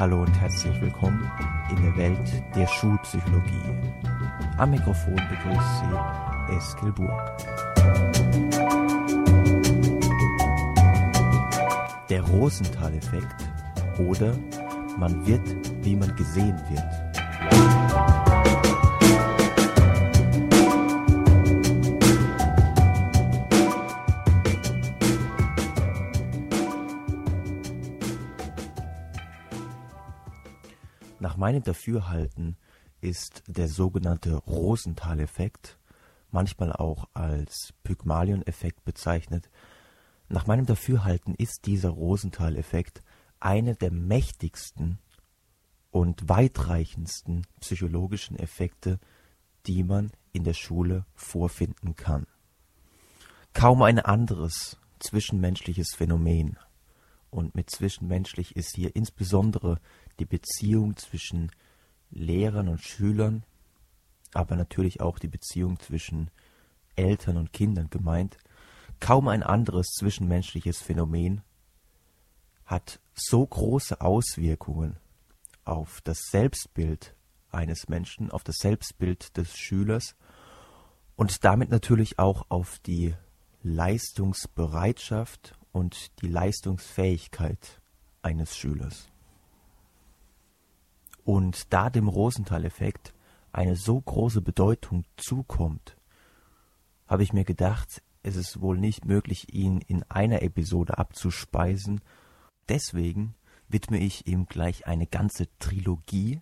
Hallo und herzlich willkommen in der Welt der Schulpsychologie. Am Mikrofon begrüßt Sie Eskil Burg. Der Rosenthal-Effekt oder man wird, wie man gesehen wird. Meinem Dafürhalten ist der sogenannte Rosenthal-Effekt, manchmal auch als Pygmalion-Effekt bezeichnet, nach meinem Dafürhalten ist dieser Rosenthal-Effekt einer der mächtigsten und weitreichendsten psychologischen Effekte, die man in der Schule vorfinden kann. Kaum ein anderes zwischenmenschliches Phänomen, und mit zwischenmenschlich ist hier insbesondere die Beziehung zwischen Lehrern und Schülern, aber natürlich auch die Beziehung zwischen Eltern und Kindern gemeint. Kaum ein anderes zwischenmenschliches Phänomen hat so große Auswirkungen auf das Selbstbild eines Menschen, auf das Selbstbild des Schülers und damit natürlich auch auf die Leistungsbereitschaft und die Leistungsfähigkeit eines Schülers. Und da dem Rosenthal-Effekt eine so große Bedeutung zukommt, habe ich mir gedacht, es ist wohl nicht möglich, ihn in einer Episode abzuspeisen. Deswegen widme ich ihm gleich eine ganze Trilogie.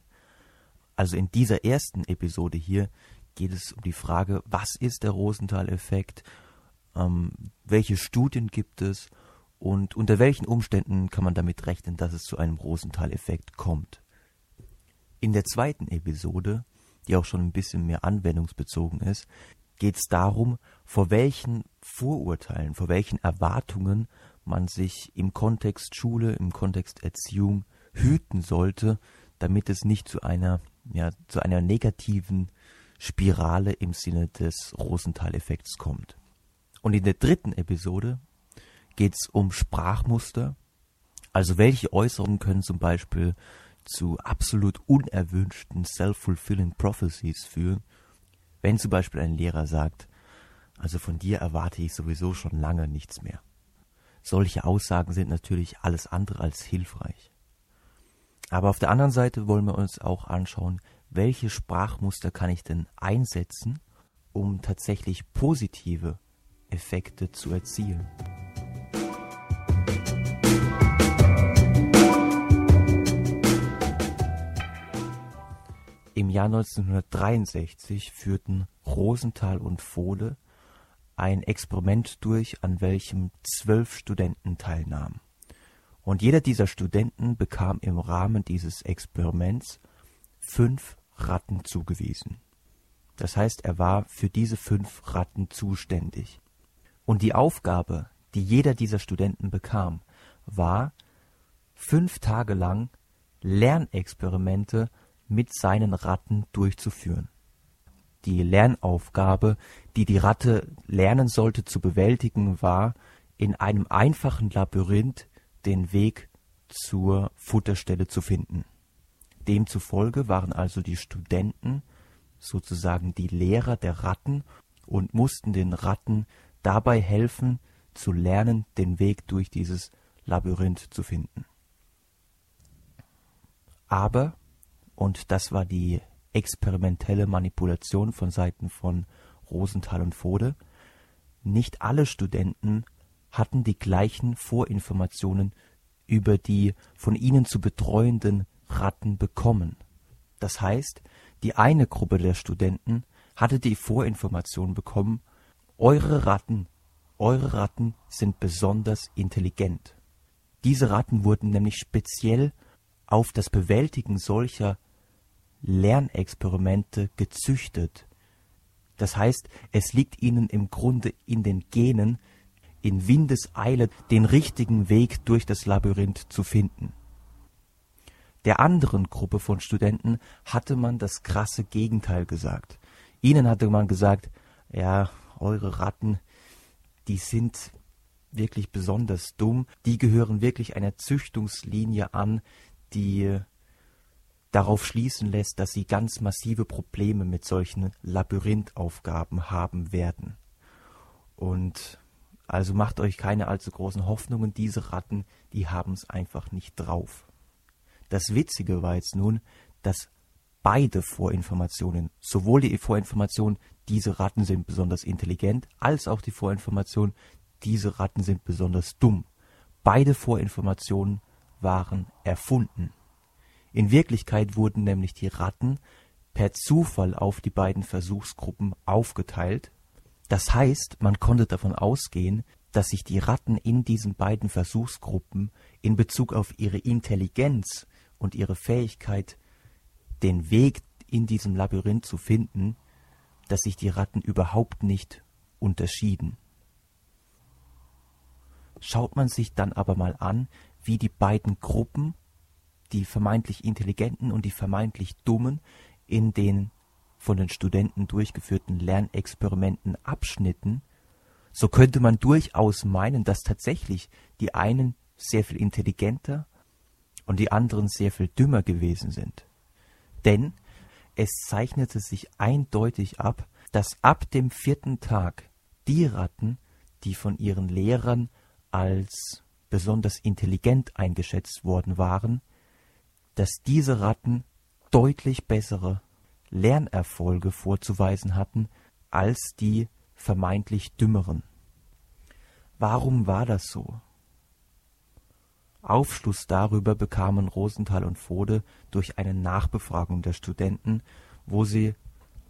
Also in dieser ersten Episode hier geht es um die Frage, was ist der Rosenthal-Effekt, ähm, welche Studien gibt es und unter welchen Umständen kann man damit rechnen, dass es zu einem Rosenthal-Effekt kommt. In der zweiten Episode, die auch schon ein bisschen mehr anwendungsbezogen ist, geht es darum, vor welchen Vorurteilen, vor welchen Erwartungen man sich im Kontext Schule, im Kontext Erziehung hüten sollte, damit es nicht zu einer, ja, zu einer negativen Spirale im Sinne des Rosenthal-Effekts kommt. Und in der dritten Episode geht es um Sprachmuster, also welche Äußerungen können zum Beispiel zu absolut unerwünschten self-fulfilling prophecies führen, wenn zum Beispiel ein Lehrer sagt, also von dir erwarte ich sowieso schon lange nichts mehr. Solche Aussagen sind natürlich alles andere als hilfreich. Aber auf der anderen Seite wollen wir uns auch anschauen, welche Sprachmuster kann ich denn einsetzen, um tatsächlich positive Effekte zu erzielen. Im Jahr 1963 führten Rosenthal und Vohle ein Experiment durch, an welchem zwölf Studenten teilnahmen. Und jeder dieser Studenten bekam im Rahmen dieses Experiments fünf Ratten zugewiesen. Das heißt, er war für diese fünf Ratten zuständig. Und die Aufgabe, die jeder dieser Studenten bekam, war, fünf Tage lang Lernexperimente mit seinen Ratten durchzuführen. Die Lernaufgabe, die die Ratte lernen sollte zu bewältigen, war, in einem einfachen Labyrinth den Weg zur Futterstelle zu finden. Demzufolge waren also die Studenten sozusagen die Lehrer der Ratten und mussten den Ratten dabei helfen, zu lernen, den Weg durch dieses Labyrinth zu finden. Aber und das war die experimentelle Manipulation von Seiten von Rosenthal und Fode. Nicht alle Studenten hatten die gleichen Vorinformationen über die von ihnen zu betreuenden Ratten bekommen. Das heißt, die eine Gruppe der Studenten hatte die Vorinformation bekommen, eure Ratten, eure Ratten sind besonders intelligent. Diese Ratten wurden nämlich speziell auf das Bewältigen solcher Lernexperimente gezüchtet. Das heißt, es liegt ihnen im Grunde in den Genen, in Windeseile den richtigen Weg durch das Labyrinth zu finden. Der anderen Gruppe von Studenten hatte man das krasse Gegenteil gesagt. Ihnen hatte man gesagt, ja, eure Ratten, die sind wirklich besonders dumm, die gehören wirklich einer Züchtungslinie an, die darauf schließen lässt, dass sie ganz massive Probleme mit solchen Labyrinthaufgaben haben werden. Und also macht euch keine allzu großen Hoffnungen, diese Ratten, die haben es einfach nicht drauf. Das Witzige war jetzt nun, dass beide Vorinformationen, sowohl die Vorinformation, diese Ratten sind besonders intelligent, als auch die Vorinformation, diese Ratten sind besonders dumm. Beide Vorinformationen waren erfunden. In Wirklichkeit wurden nämlich die Ratten per Zufall auf die beiden Versuchsgruppen aufgeteilt. Das heißt, man konnte davon ausgehen, dass sich die Ratten in diesen beiden Versuchsgruppen in Bezug auf ihre Intelligenz und ihre Fähigkeit, den Weg in diesem Labyrinth zu finden, dass sich die Ratten überhaupt nicht unterschieden. Schaut man sich dann aber mal an, wie die beiden Gruppen, die vermeintlich Intelligenten und die vermeintlich Dummen, in den von den Studenten durchgeführten Lernexperimenten abschnitten, so könnte man durchaus meinen, dass tatsächlich die einen sehr viel intelligenter und die anderen sehr viel dümmer gewesen sind. Denn es zeichnete sich eindeutig ab, dass ab dem vierten Tag die Ratten, die von ihren Lehrern als besonders intelligent eingeschätzt worden waren, dass diese Ratten deutlich bessere Lernerfolge vorzuweisen hatten als die vermeintlich dümmeren. Warum war das so? Aufschluss darüber bekamen Rosenthal und Fode durch eine Nachbefragung der Studenten, wo sie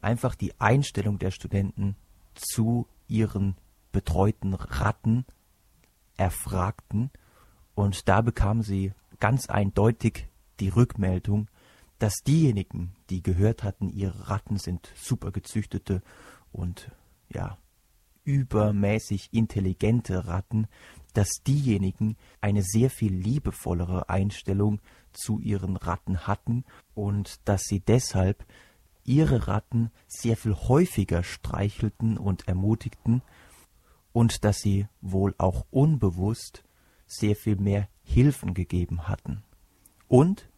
einfach die Einstellung der Studenten zu ihren betreuten Ratten erfragten. Und da bekamen sie ganz eindeutig die Rückmeldung, dass diejenigen, die gehört hatten, ihre Ratten sind super gezüchtete und ja, übermäßig intelligente Ratten, dass diejenigen eine sehr viel liebevollere Einstellung zu ihren Ratten hatten und dass sie deshalb ihre Ratten sehr viel häufiger streichelten und ermutigten und dass sie wohl auch unbewusst sehr viel mehr Hilfen gegeben hatten. Und,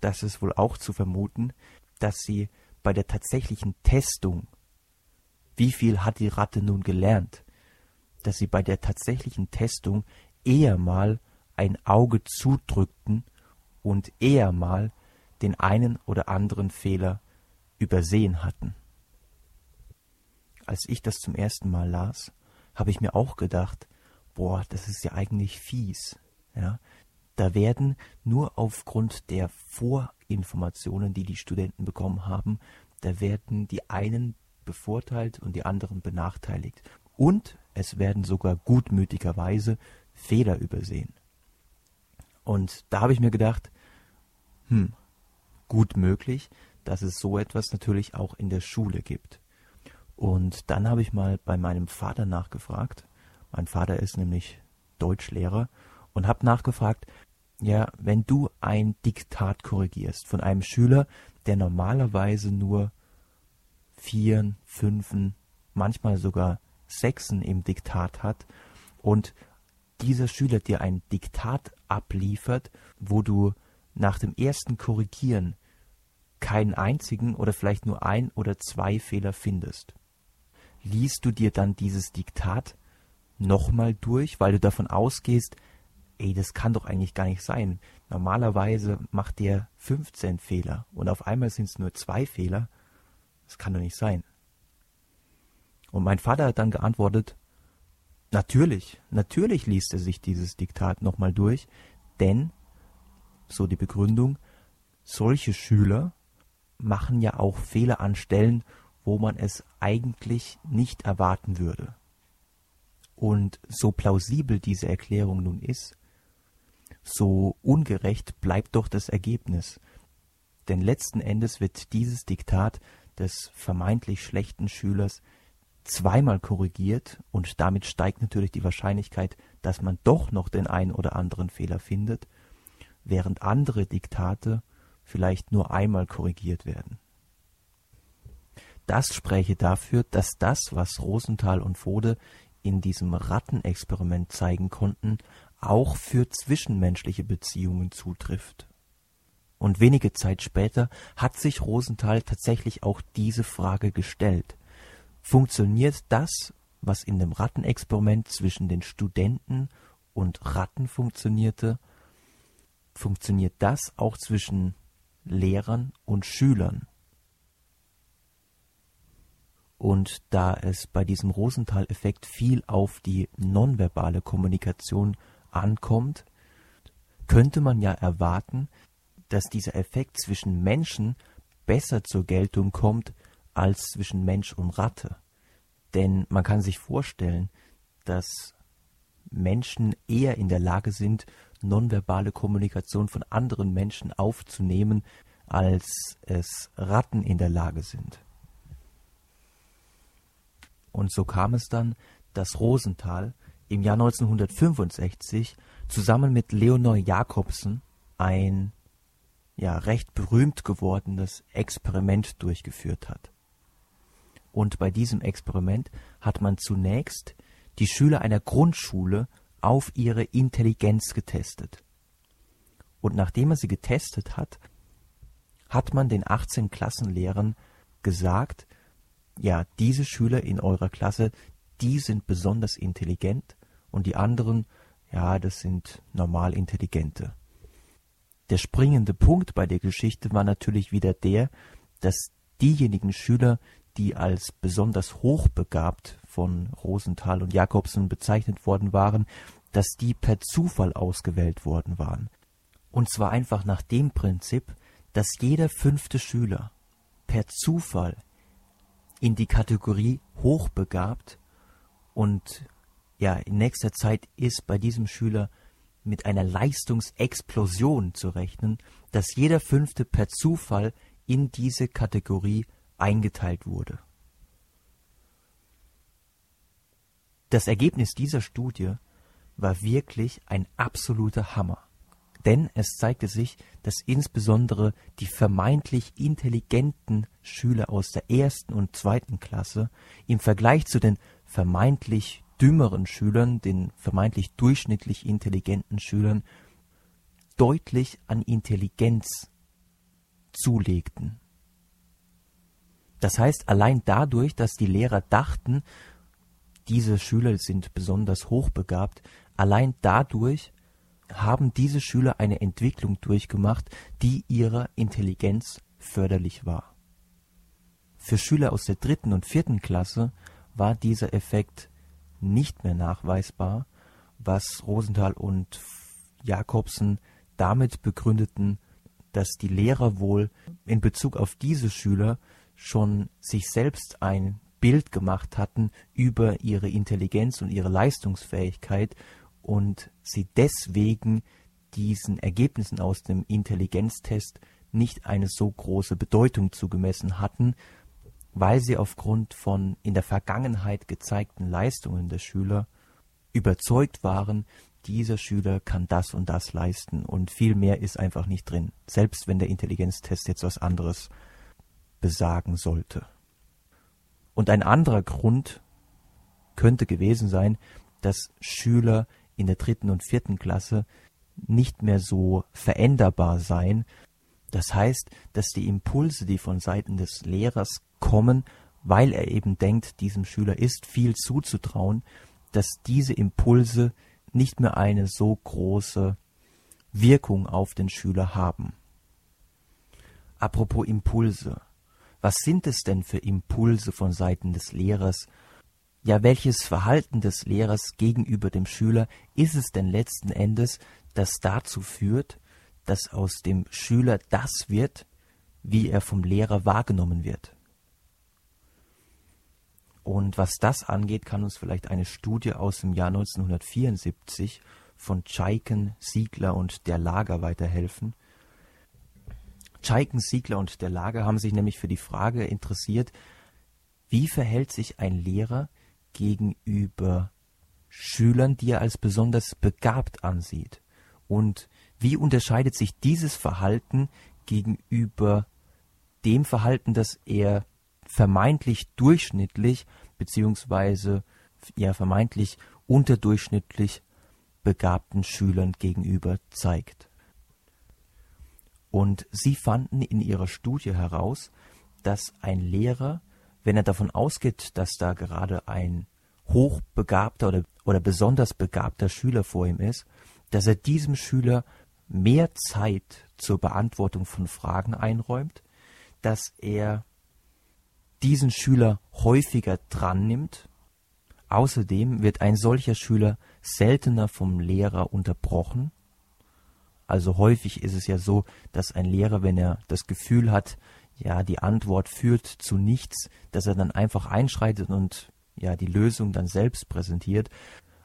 das ist wohl auch zu vermuten, dass sie bei der tatsächlichen Testung, wie viel hat die Ratte nun gelernt, dass sie bei der tatsächlichen Testung eher mal ein Auge zudrückten und eher mal den einen oder anderen Fehler übersehen hatten. Als ich das zum ersten Mal las, habe ich mir auch gedacht, boah, das ist ja eigentlich fies. Ja, da werden nur aufgrund der Vorinformationen, die die Studenten bekommen haben, da werden die einen bevorteilt und die anderen benachteiligt. Und es werden sogar gutmütigerweise Fehler übersehen. Und da habe ich mir gedacht, hm, gut möglich, dass es so etwas natürlich auch in der Schule gibt. Und dann habe ich mal bei meinem Vater nachgefragt. Mein Vater ist nämlich Deutschlehrer und habe nachgefragt, ja, wenn du ein Diktat korrigierst von einem Schüler, der normalerweise nur Vieren, Fünfen, manchmal sogar Sechsen im Diktat hat und dieser Schüler dir ein Diktat abliefert, wo du nach dem ersten Korrigieren keinen einzigen oder vielleicht nur ein oder zwei Fehler findest. Liest du dir dann dieses Diktat nochmal durch, weil du davon ausgehst, ey, das kann doch eigentlich gar nicht sein. Normalerweise macht der 15 Fehler und auf einmal sind es nur zwei Fehler. Das kann doch nicht sein. Und mein Vater hat dann geantwortet, natürlich, natürlich liest er sich dieses Diktat nochmal durch, denn, so die Begründung, solche Schüler machen ja auch Fehler an Stellen, wo man es eigentlich nicht erwarten würde. Und so plausibel diese Erklärung nun ist, so ungerecht bleibt doch das Ergebnis. Denn letzten Endes wird dieses Diktat des vermeintlich schlechten Schülers zweimal korrigiert und damit steigt natürlich die Wahrscheinlichkeit, dass man doch noch den einen oder anderen Fehler findet, während andere Diktate vielleicht nur einmal korrigiert werden. Das spräche dafür, dass das, was Rosenthal und Fode in diesem Rattenexperiment zeigen konnten, auch für zwischenmenschliche Beziehungen zutrifft. Und wenige Zeit später hat sich Rosenthal tatsächlich auch diese Frage gestellt. Funktioniert das, was in dem Rattenexperiment zwischen den Studenten und Ratten funktionierte, funktioniert das auch zwischen Lehrern und Schülern? Und da es bei diesem Rosenthal-Effekt viel auf die nonverbale Kommunikation ankommt, könnte man ja erwarten, dass dieser Effekt zwischen Menschen besser zur Geltung kommt als zwischen Mensch und Ratte. Denn man kann sich vorstellen, dass Menschen eher in der Lage sind, nonverbale Kommunikation von anderen Menschen aufzunehmen, als es Ratten in der Lage sind. Und so kam es dann, dass Rosenthal im Jahr 1965 zusammen mit Leonor Jakobsen ein ja recht berühmt gewordenes Experiment durchgeführt hat. Und bei diesem Experiment hat man zunächst die Schüler einer Grundschule auf ihre Intelligenz getestet. Und nachdem man sie getestet hat, hat man den 18 Klassenlehrern gesagt, ja, diese Schüler in eurer Klasse, die sind besonders intelligent und die anderen, ja, das sind normal intelligente. Der springende Punkt bei der Geschichte war natürlich wieder der, dass diejenigen Schüler, die als besonders hochbegabt von Rosenthal und Jakobsen bezeichnet worden waren, dass die per Zufall ausgewählt worden waren. Und zwar einfach nach dem Prinzip, dass jeder fünfte Schüler per Zufall in die Kategorie hochbegabt und ja, in nächster Zeit ist bei diesem Schüler mit einer Leistungsexplosion zu rechnen, dass jeder fünfte per Zufall in diese Kategorie eingeteilt wurde. Das Ergebnis dieser Studie war wirklich ein absoluter Hammer denn es zeigte sich, dass insbesondere die vermeintlich intelligenten Schüler aus der ersten und zweiten Klasse im Vergleich zu den vermeintlich dümmeren Schülern, den vermeintlich durchschnittlich intelligenten Schülern, deutlich an Intelligenz zulegten. Das heißt, allein dadurch, dass die Lehrer dachten, diese Schüler sind besonders hochbegabt, allein dadurch haben diese Schüler eine Entwicklung durchgemacht, die ihrer Intelligenz förderlich war. Für Schüler aus der dritten und vierten Klasse war dieser Effekt nicht mehr nachweisbar, was Rosenthal und Jakobsen damit begründeten, dass die Lehrer wohl in Bezug auf diese Schüler schon sich selbst ein Bild gemacht hatten über ihre Intelligenz und ihre Leistungsfähigkeit und sie deswegen diesen Ergebnissen aus dem Intelligenztest nicht eine so große Bedeutung zugemessen hatten, weil sie aufgrund von in der Vergangenheit gezeigten Leistungen der Schüler überzeugt waren, dieser Schüler kann das und das leisten und viel mehr ist einfach nicht drin, selbst wenn der Intelligenztest jetzt was anderes besagen sollte. Und ein anderer Grund könnte gewesen sein, dass Schüler in der dritten und vierten Klasse nicht mehr so veränderbar sein. Das heißt, dass die Impulse, die von Seiten des Lehrers kommen, weil er eben denkt, diesem Schüler ist viel zuzutrauen, dass diese Impulse nicht mehr eine so große Wirkung auf den Schüler haben. Apropos Impulse. Was sind es denn für Impulse von Seiten des Lehrers, ja, welches Verhalten des Lehrers gegenüber dem Schüler ist es denn letzten Endes, das dazu führt, dass aus dem Schüler das wird, wie er vom Lehrer wahrgenommen wird? Und was das angeht, kann uns vielleicht eine Studie aus dem Jahr 1974 von Tscheiken, Siegler und der Lager weiterhelfen. Tscheiken, Siegler und der Lager haben sich nämlich für die Frage interessiert, wie verhält sich ein Lehrer gegenüber Schülern, die er als besonders begabt ansieht? Und wie unterscheidet sich dieses Verhalten gegenüber dem Verhalten, das er vermeintlich durchschnittlich beziehungsweise ja vermeintlich unterdurchschnittlich begabten Schülern gegenüber zeigt? Und sie fanden in ihrer Studie heraus, dass ein Lehrer, wenn er davon ausgeht, dass da gerade ein hochbegabter oder, oder besonders begabter Schüler vor ihm ist, dass er diesem Schüler mehr Zeit zur Beantwortung von Fragen einräumt, dass er diesen Schüler häufiger dran nimmt. Außerdem wird ein solcher Schüler seltener vom Lehrer unterbrochen. Also häufig ist es ja so, dass ein Lehrer, wenn er das Gefühl hat, ja, die Antwort führt zu nichts, dass er dann einfach einschreitet und ja, die Lösung dann selbst präsentiert.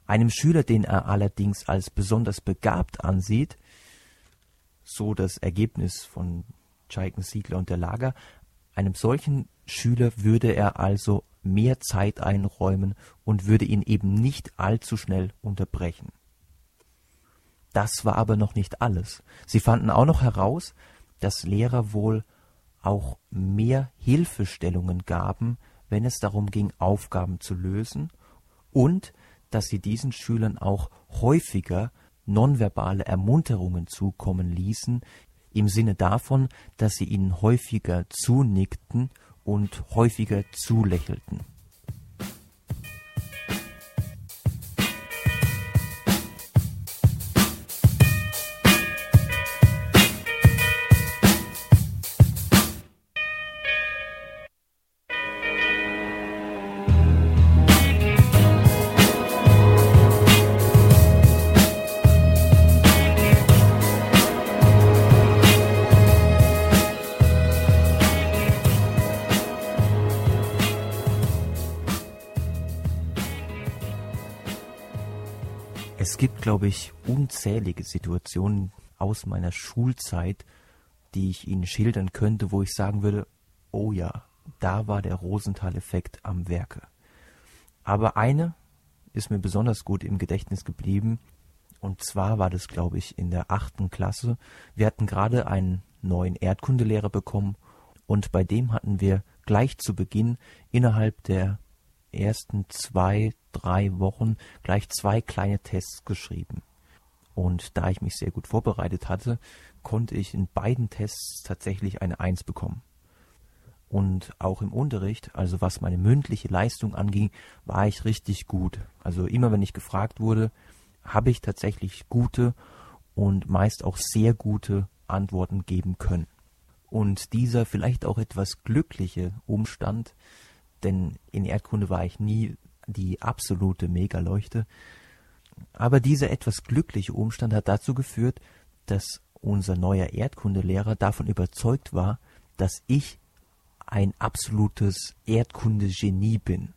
Einem Schüler, den er allerdings als besonders begabt ansieht, so das Ergebnis von Chaiken, Siegler und der Lager, einem solchen Schüler würde er also mehr Zeit einräumen und würde ihn eben nicht allzu schnell unterbrechen. Das war aber noch nicht alles. Sie fanden auch noch heraus, dass Lehrer wohl auch mehr Hilfestellungen gaben, wenn es darum ging, Aufgaben zu lösen, und dass sie diesen Schülern auch häufiger nonverbale Ermunterungen zukommen ließen, im Sinne davon, dass sie ihnen häufiger zunickten und häufiger zulächelten. Glaube ich, unzählige Situationen aus meiner Schulzeit, die ich Ihnen schildern könnte, wo ich sagen würde, oh ja, da war der Rosenthal-Effekt am Werke. Aber eine ist mir besonders gut im Gedächtnis geblieben, und zwar war das, glaube ich, in der achten Klasse. Wir hatten gerade einen neuen Erdkundelehrer bekommen, und bei dem hatten wir gleich zu Beginn innerhalb der ersten zwei, drei Wochen gleich zwei kleine Tests geschrieben. Und da ich mich sehr gut vorbereitet hatte, konnte ich in beiden Tests tatsächlich eine Eins bekommen. Und auch im Unterricht, also was meine mündliche Leistung anging, war ich richtig gut. Also immer wenn ich gefragt wurde, habe ich tatsächlich gute und meist auch sehr gute Antworten geben können. Und dieser vielleicht auch etwas glückliche Umstand denn in Erdkunde war ich nie die absolute Megaleuchte. Aber dieser etwas glückliche Umstand hat dazu geführt, dass unser neuer Erdkundelehrer davon überzeugt war, dass ich ein absolutes Erdkundegenie bin.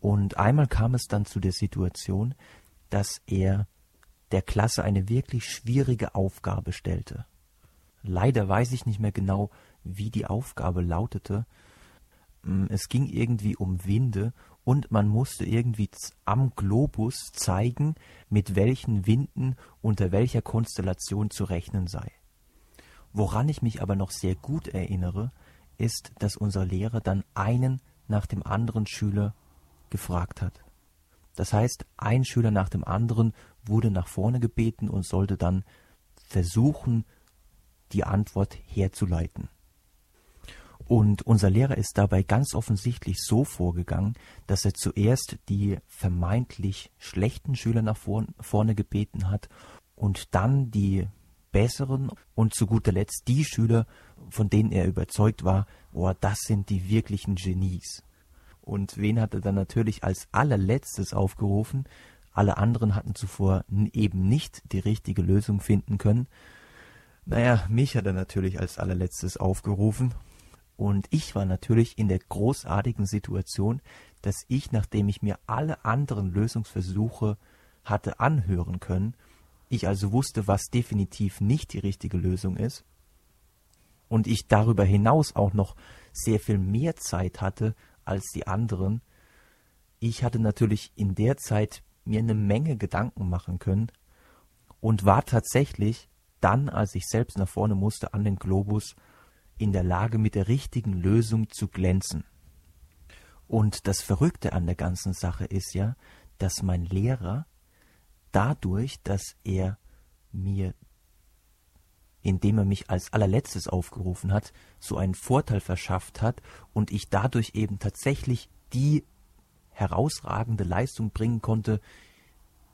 Und einmal kam es dann zu der Situation, dass er der Klasse eine wirklich schwierige Aufgabe stellte. Leider weiß ich nicht mehr genau, wie die Aufgabe lautete, es ging irgendwie um Winde und man musste irgendwie am Globus zeigen, mit welchen Winden unter welcher Konstellation zu rechnen sei. Woran ich mich aber noch sehr gut erinnere, ist, dass unser Lehrer dann einen nach dem anderen Schüler gefragt hat. Das heißt, ein Schüler nach dem anderen wurde nach vorne gebeten und sollte dann versuchen, die Antwort herzuleiten. Und unser Lehrer ist dabei ganz offensichtlich so vorgegangen, dass er zuerst die vermeintlich schlechten Schüler nach vorne gebeten hat und dann die besseren und zu guter Letzt die Schüler, von denen er überzeugt war, oh, das sind die wirklichen Genies. Und wen hat er dann natürlich als allerletztes aufgerufen? Alle anderen hatten zuvor eben nicht die richtige Lösung finden können. Naja, mich hat er natürlich als allerletztes aufgerufen und ich war natürlich in der großartigen Situation, dass ich, nachdem ich mir alle anderen Lösungsversuche hatte anhören können, ich also wusste, was definitiv nicht die richtige Lösung ist, und ich darüber hinaus auch noch sehr viel mehr Zeit hatte als die anderen, ich hatte natürlich in der Zeit mir eine Menge Gedanken machen können und war tatsächlich dann, als ich selbst nach vorne musste, an den Globus in der Lage, mit der richtigen Lösung zu glänzen. Und das Verrückte an der ganzen Sache ist ja, dass mein Lehrer dadurch, dass er mir indem er mich als allerletztes aufgerufen hat, so einen Vorteil verschafft hat und ich dadurch eben tatsächlich die herausragende Leistung bringen konnte,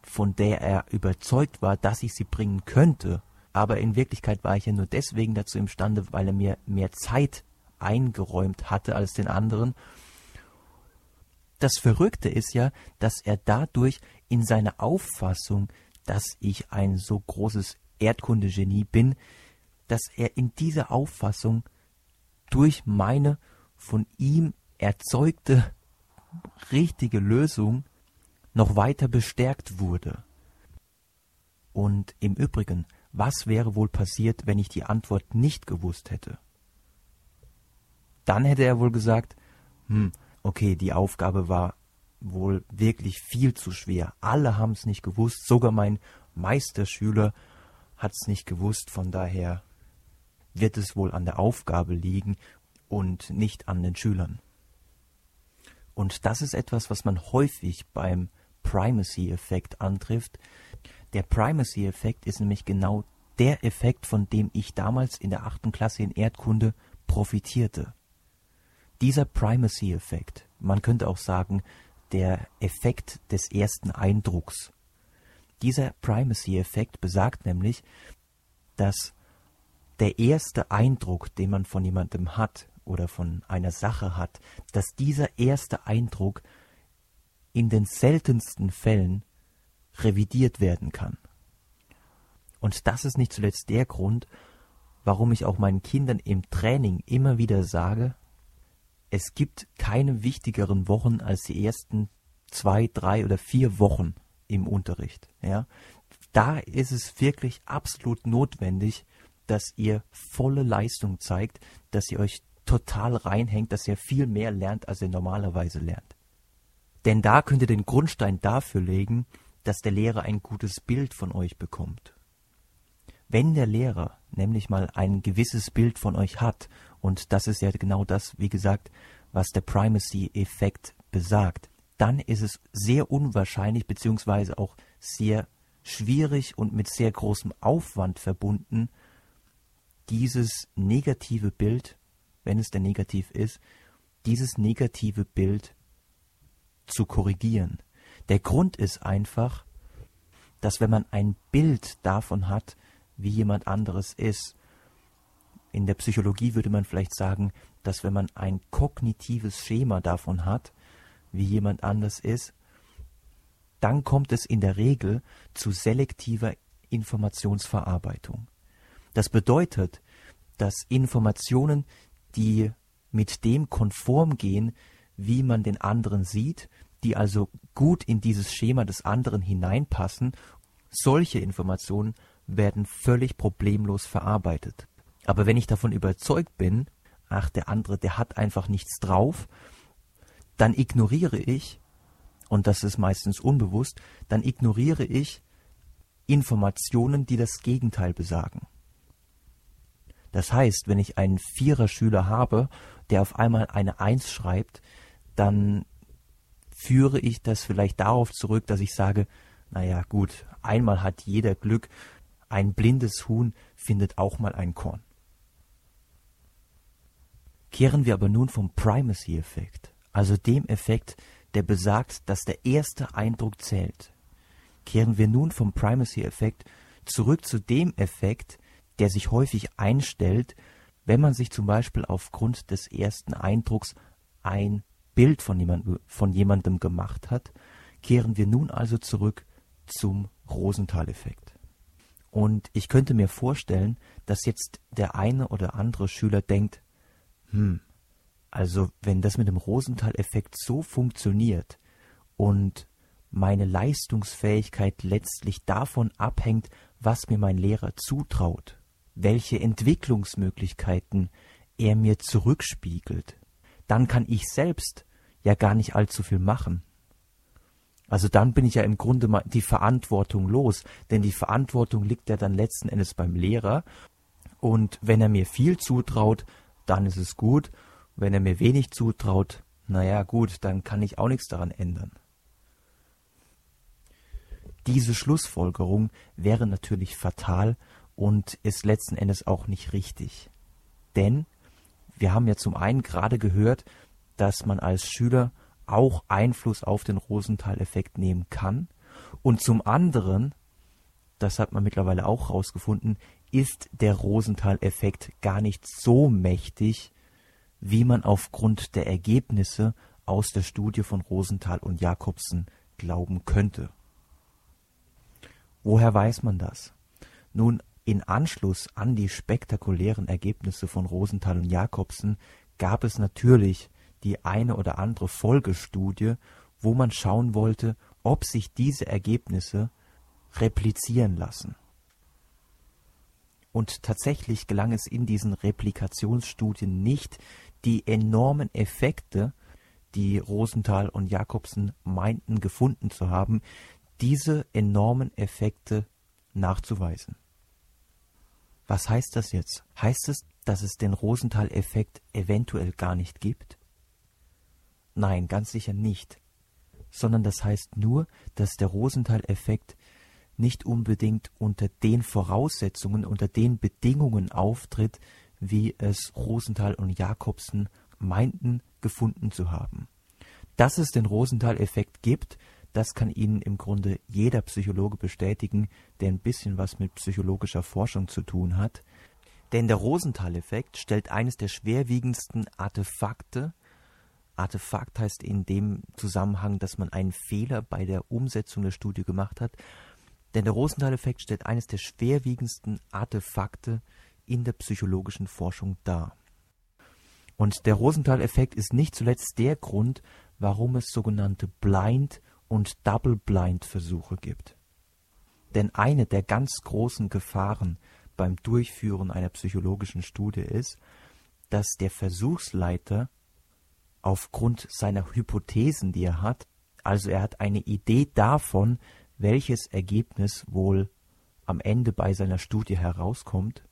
von der er überzeugt war, dass ich sie bringen könnte. Aber in Wirklichkeit war ich ja nur deswegen dazu imstande, weil er mir mehr Zeit eingeräumt hatte als den anderen. Das Verrückte ist ja, dass er dadurch in seiner Auffassung, dass ich ein so großes Erdkundegenie bin, dass er in dieser Auffassung durch meine von ihm erzeugte richtige Lösung noch weiter bestärkt wurde. Und im Übrigen, was wäre wohl passiert, wenn ich die Antwort nicht gewusst hätte? Dann hätte er wohl gesagt, hm, okay, die Aufgabe war wohl wirklich viel zu schwer. Alle haben es nicht gewusst, sogar mein Meisterschüler hat es nicht gewusst, von daher wird es wohl an der Aufgabe liegen und nicht an den Schülern. Und das ist etwas, was man häufig beim Primacy-Effekt antrifft. Der Primacy-Effekt ist nämlich genau der Effekt, von dem ich damals in der achten Klasse in Erdkunde profitierte. Dieser Primacy-Effekt, man könnte auch sagen, der Effekt des ersten Eindrucks. Dieser Primacy-Effekt besagt nämlich, dass der erste Eindruck, den man von jemandem hat oder von einer Sache hat, dass dieser erste Eindruck in den seltensten Fällen revidiert werden kann. Und das ist nicht zuletzt der Grund, warum ich auch meinen Kindern im Training immer wieder sage, es gibt keine wichtigeren Wochen als die ersten zwei, drei oder vier Wochen im Unterricht. Ja, da ist es wirklich absolut notwendig, dass ihr volle Leistung zeigt, dass ihr euch total reinhängt, dass ihr viel mehr lernt, als ihr normalerweise lernt. Denn da könnt ihr den Grundstein dafür legen, dass der Lehrer ein gutes Bild von euch bekommt. Wenn der Lehrer nämlich mal ein gewisses Bild von euch hat, und das ist ja genau das, wie gesagt, was der Primacy-Effekt besagt, dann ist es sehr unwahrscheinlich beziehungsweise auch sehr schwierig und mit sehr großem Aufwand verbunden, dieses negative Bild, wenn es denn negativ ist, dieses negative Bild zu korrigieren. Der Grund ist einfach, dass wenn man ein Bild davon hat, wie jemand anderes ist, in der Psychologie würde man vielleicht sagen, dass wenn man ein kognitives Schema davon hat, wie jemand anders ist, dann kommt es in der Regel zu selektiver Informationsverarbeitung. Das bedeutet, dass Informationen, die mit dem konform gehen, wie man den anderen sieht, die also gut in dieses Schema des anderen hineinpassen, solche Informationen werden völlig problemlos verarbeitet. Aber wenn ich davon überzeugt bin, ach, der andere, der hat einfach nichts drauf, dann ignoriere ich, und das ist meistens unbewusst, dann ignoriere ich Informationen, die das Gegenteil besagen. Das heißt, wenn ich einen Vierer-Schüler habe, der auf einmal eine Eins schreibt, dann führe ich das vielleicht darauf zurück, dass ich sage, naja gut, einmal hat jeder Glück, ein blindes Huhn findet auch mal ein Korn. Kehren wir aber nun vom Primacy-Effekt, also dem Effekt, der besagt, dass der erste Eindruck zählt. Kehren wir nun vom Primacy-Effekt zurück zu dem Effekt, der sich häufig einstellt, wenn man sich zum Beispiel aufgrund des ersten Eindrucks ein Bild von, jemand, von jemandem gemacht hat, kehren wir nun also zurück zum Rosenthal-Effekt. Und ich könnte mir vorstellen, dass jetzt der eine oder andere Schüler denkt, hm, also wenn das mit dem Rosenthal-Effekt so funktioniert und meine Leistungsfähigkeit letztlich davon abhängt, was mir mein Lehrer zutraut, welche Entwicklungsmöglichkeiten er mir zurückspiegelt, dann kann ich selbst ja gar nicht allzu viel machen. Also dann bin ich ja im Grunde mal die Verantwortung los, denn die Verantwortung liegt ja dann letzten Endes beim Lehrer. Und wenn er mir viel zutraut, dann ist es gut. Wenn er mir wenig zutraut, naja gut, dann kann ich auch nichts daran ändern. Diese Schlussfolgerung wäre natürlich fatal und ist letzten Endes auch nicht richtig. Denn wir haben ja zum einen gerade gehört, dass man als Schüler auch Einfluss auf den Rosenthal-Effekt nehmen kann. Und zum anderen, das hat man mittlerweile auch herausgefunden, ist der Rosenthal-Effekt gar nicht so mächtig, wie man aufgrund der Ergebnisse aus der Studie von Rosenthal und Jakobsen glauben könnte. Woher weiß man das? Nun, in Anschluss an die spektakulären Ergebnisse von Rosenthal und Jakobsen gab es natürlich die eine oder andere Folgestudie, wo man schauen wollte, ob sich diese Ergebnisse replizieren lassen. Und tatsächlich gelang es in diesen Replikationsstudien nicht, die enormen Effekte, die Rosenthal und Jakobsen meinten gefunden zu haben, diese enormen Effekte nachzuweisen. Was heißt das jetzt? Heißt es, dass es den Rosenthal-Effekt eventuell gar nicht gibt? Nein, ganz sicher nicht. Sondern das heißt nur, dass der Rosenthal-Effekt nicht unbedingt unter den Voraussetzungen, unter den Bedingungen auftritt, wie es Rosenthal und Jakobsen meinten gefunden zu haben. Dass es den Rosenthal-Effekt gibt, das kann Ihnen im Grunde jeder Psychologe bestätigen, der ein bisschen was mit psychologischer Forschung zu tun hat. Denn der Rosenthal-Effekt stellt eines der schwerwiegendsten Artefakte, Artefakt heißt in dem Zusammenhang, dass man einen Fehler bei der Umsetzung der Studie gemacht hat, denn der Rosenthal-Effekt stellt eines der schwerwiegendsten Artefakte in der psychologischen Forschung dar. Und der Rosenthal-Effekt ist nicht zuletzt der Grund, warum es sogenannte Blind- und Double-Blind-Versuche gibt. Denn eine der ganz großen Gefahren beim Durchführen einer psychologischen Studie ist, dass der Versuchsleiter aufgrund seiner Hypothesen, die er hat, also er hat eine Idee davon, welches Ergebnis wohl am Ende bei seiner Studie herauskommt.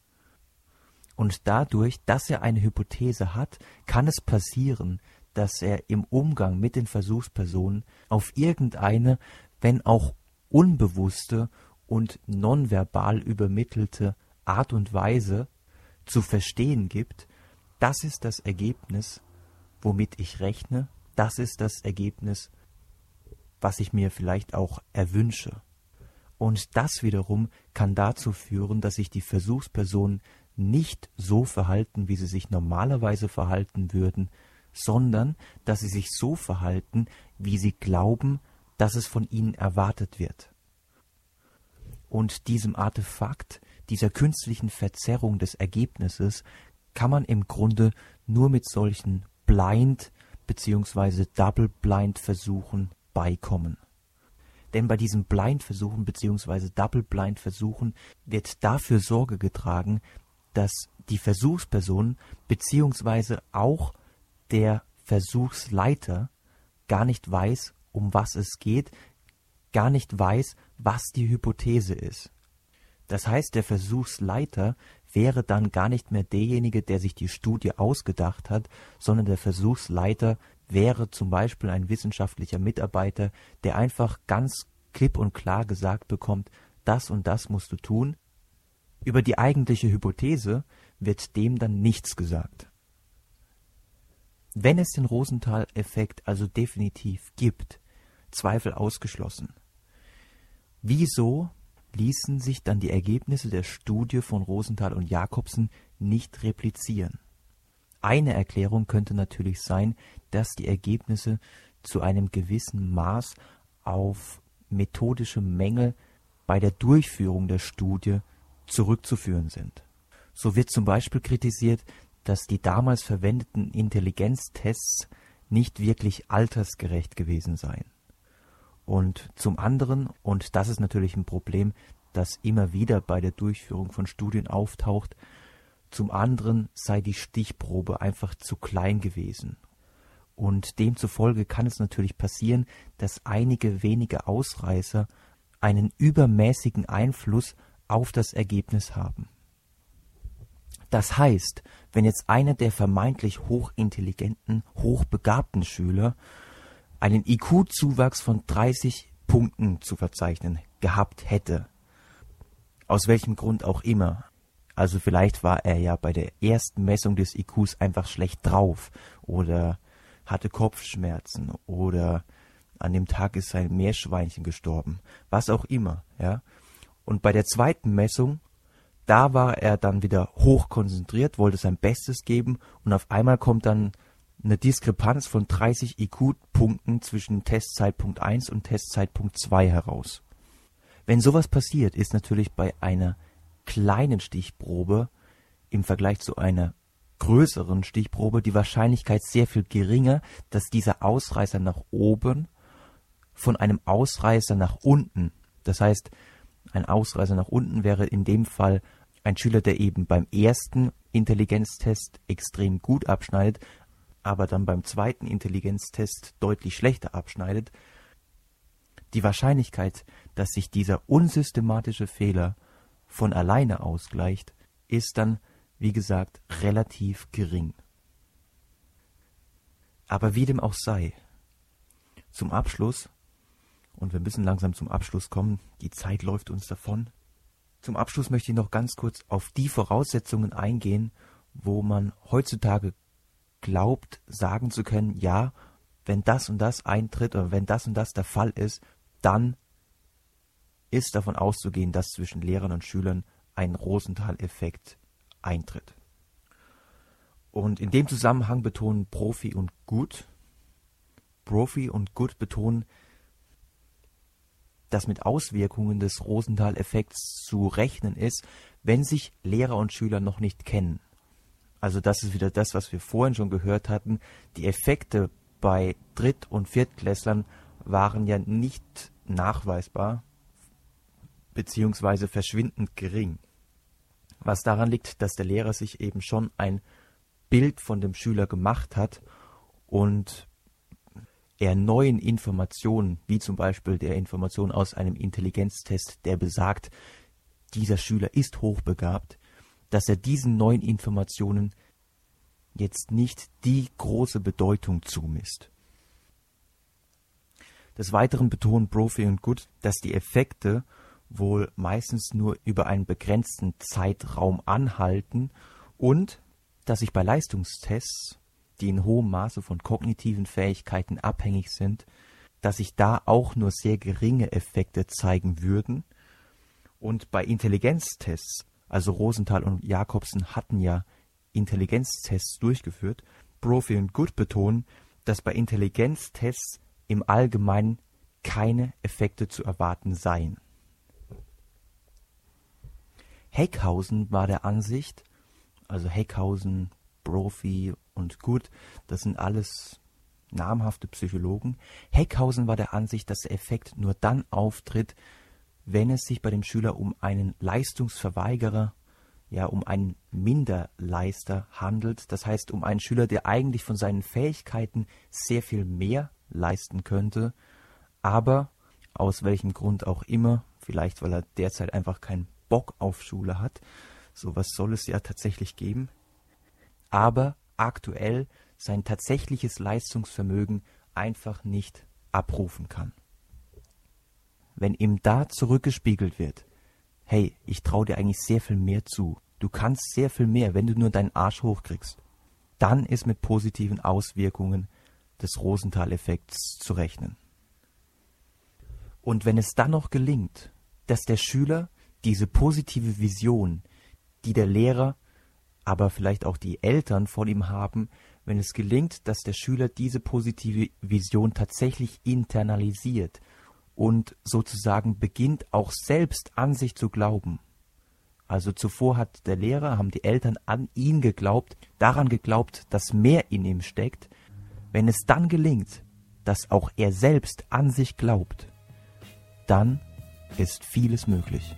Und dadurch, dass er eine Hypothese hat, kann es passieren, dass er im Umgang mit den Versuchspersonen auf irgendeine, wenn auch unbewusste und nonverbal übermittelte Art und Weise zu verstehen gibt, das ist das Ergebnis, womit ich rechne, das ist das Ergebnis, was ich mir vielleicht auch erwünsche. Und das wiederum kann dazu führen, dass sich die Versuchspersonen nicht so verhalten, wie sie sich normalerweise verhalten würden, sondern dass sie sich so verhalten, wie sie glauben, dass es von ihnen erwartet wird. Und diesem Artefakt, dieser künstlichen Verzerrung des Ergebnisses, kann man im Grunde nur mit solchen Blind- bzw. Double-Blind-Versuchen beikommen. Denn bei diesen Blind-Versuchen bzw. Double-Blind-Versuchen wird dafür Sorge getragen, dass die Versuchsperson bzw. auch der Versuchsleiter gar nicht weiß, um was es geht, gar nicht weiß, was die Hypothese ist. Das heißt, der Versuchsleiter wäre dann gar nicht mehr derjenige, der sich die Studie ausgedacht hat, sondern der Versuchsleiter wäre zum Beispiel ein wissenschaftlicher Mitarbeiter, der einfach ganz klipp und klar gesagt bekommt, das und das musst du tun. Über die eigentliche Hypothese wird dem dann nichts gesagt. Wenn es den Rosenthal-Effekt also definitiv gibt, Zweifel ausgeschlossen. Wieso ließen sich dann die Ergebnisse der Studie von Rosenthal und Jakobsen nicht replizieren. Eine Erklärung könnte natürlich sein, dass die Ergebnisse zu einem gewissen Maß auf methodische Mängel bei der Durchführung der Studie zurückzuführen sind. So wird zum Beispiel kritisiert, dass die damals verwendeten Intelligenztests nicht wirklich altersgerecht gewesen seien. Und zum anderen, und das ist natürlich ein Problem, das immer wieder bei der Durchführung von Studien auftaucht, zum anderen sei die Stichprobe einfach zu klein gewesen. Und demzufolge kann es natürlich passieren, dass einige wenige Ausreißer einen übermäßigen Einfluss auf das Ergebnis haben. Das heißt, wenn jetzt einer der vermeintlich hochintelligenten, hochbegabten Schüler einen IQ-Zuwachs von 30 Punkten zu verzeichnen gehabt hätte. Aus welchem Grund auch immer. Also vielleicht war er ja bei der ersten Messung des IQs einfach schlecht drauf oder hatte Kopfschmerzen oder an dem Tag ist sein Meerschweinchen gestorben. Was auch immer, ja. Und bei der zweiten Messung, da war er dann wieder hoch konzentriert, wollte sein Bestes geben und auf einmal kommt dann eine Diskrepanz von 30 IQ-Punkten zwischen Testzeitpunkt 1 und Testzeitpunkt 2 heraus. Wenn sowas passiert, ist natürlich bei einer kleinen Stichprobe im Vergleich zu einer größeren Stichprobe die Wahrscheinlichkeit sehr viel geringer, dass dieser Ausreißer nach oben von einem Ausreißer nach unten, das heißt, ein Ausreißer nach unten wäre in dem Fall ein Schüler, der eben beim ersten Intelligenztest extrem gut abschneidet, aber dann beim zweiten Intelligenztest deutlich schlechter abschneidet, die Wahrscheinlichkeit, dass sich dieser unsystematische Fehler von alleine ausgleicht, ist dann, wie gesagt, relativ gering. Aber wie dem auch sei, zum Abschluss, und wir müssen langsam zum Abschluss kommen, die Zeit läuft uns davon, zum Abschluss möchte ich noch ganz kurz auf die Voraussetzungen eingehen, wo man heutzutage glaubt, sagen zu können, ja, wenn das und das eintritt oder wenn das und das der Fall ist, dann ist davon auszugehen, dass zwischen Lehrern und Schülern ein Rosenthal-Effekt eintritt. Und in dem Zusammenhang betonen Profi und Gut, Profi und Gut betonen, dass mit Auswirkungen des Rosenthal-Effekts zu rechnen ist, wenn sich Lehrer und Schüler noch nicht kennen. Also das ist wieder das, was wir vorhin schon gehört hatten. Die Effekte bei Dritt- und Viertklässlern waren ja nicht nachweisbar, beziehungsweise verschwindend gering. Was daran liegt, dass der Lehrer sich eben schon ein Bild von dem Schüler gemacht hat und er neuen Informationen, wie zum Beispiel der Information aus einem Intelligenztest, der besagt, dieser Schüler ist hochbegabt, dass er diesen neuen Informationen jetzt nicht die große Bedeutung zumisst. Des Weiteren betonen Brophy und Good, dass die Effekte wohl meistens nur über einen begrenzten Zeitraum anhalten und dass sich bei Leistungstests, die in hohem Maße von kognitiven Fähigkeiten abhängig sind, dass sich da auch nur sehr geringe Effekte zeigen würden und bei Intelligenztests also Rosenthal und Jakobsen hatten ja Intelligenztests durchgeführt. Brophy und Good betonen, dass bei Intelligenztests im Allgemeinen keine Effekte zu erwarten seien. Heckhausen war der Ansicht, also Heckhausen, Brophy und Good, das sind alles namhafte Psychologen. Heckhausen war der Ansicht, dass der Effekt nur dann auftritt, wenn es sich bei dem Schüler um einen Leistungsverweigerer, ja um einen Minderleister handelt, das heißt um einen Schüler, der eigentlich von seinen Fähigkeiten sehr viel mehr leisten könnte, aber aus welchem Grund auch immer, vielleicht weil er derzeit einfach keinen Bock auf Schule hat, sowas soll es ja tatsächlich geben, aber aktuell sein tatsächliches Leistungsvermögen einfach nicht abrufen kann wenn ihm da zurückgespiegelt wird, hey, ich traue dir eigentlich sehr viel mehr zu, du kannst sehr viel mehr, wenn du nur deinen Arsch hochkriegst, dann ist mit positiven Auswirkungen des Rosenthal-Effekts zu rechnen. Und wenn es dann noch gelingt, dass der Schüler diese positive Vision, die der Lehrer, aber vielleicht auch die Eltern von ihm haben, wenn es gelingt, dass der Schüler diese positive Vision tatsächlich internalisiert und sozusagen beginnt auch selbst an sich zu glauben. Also zuvor hat der Lehrer, haben die Eltern an ihn geglaubt, daran geglaubt, dass mehr in ihm steckt. Wenn es dann gelingt, dass auch er selbst an sich glaubt, dann ist vieles möglich.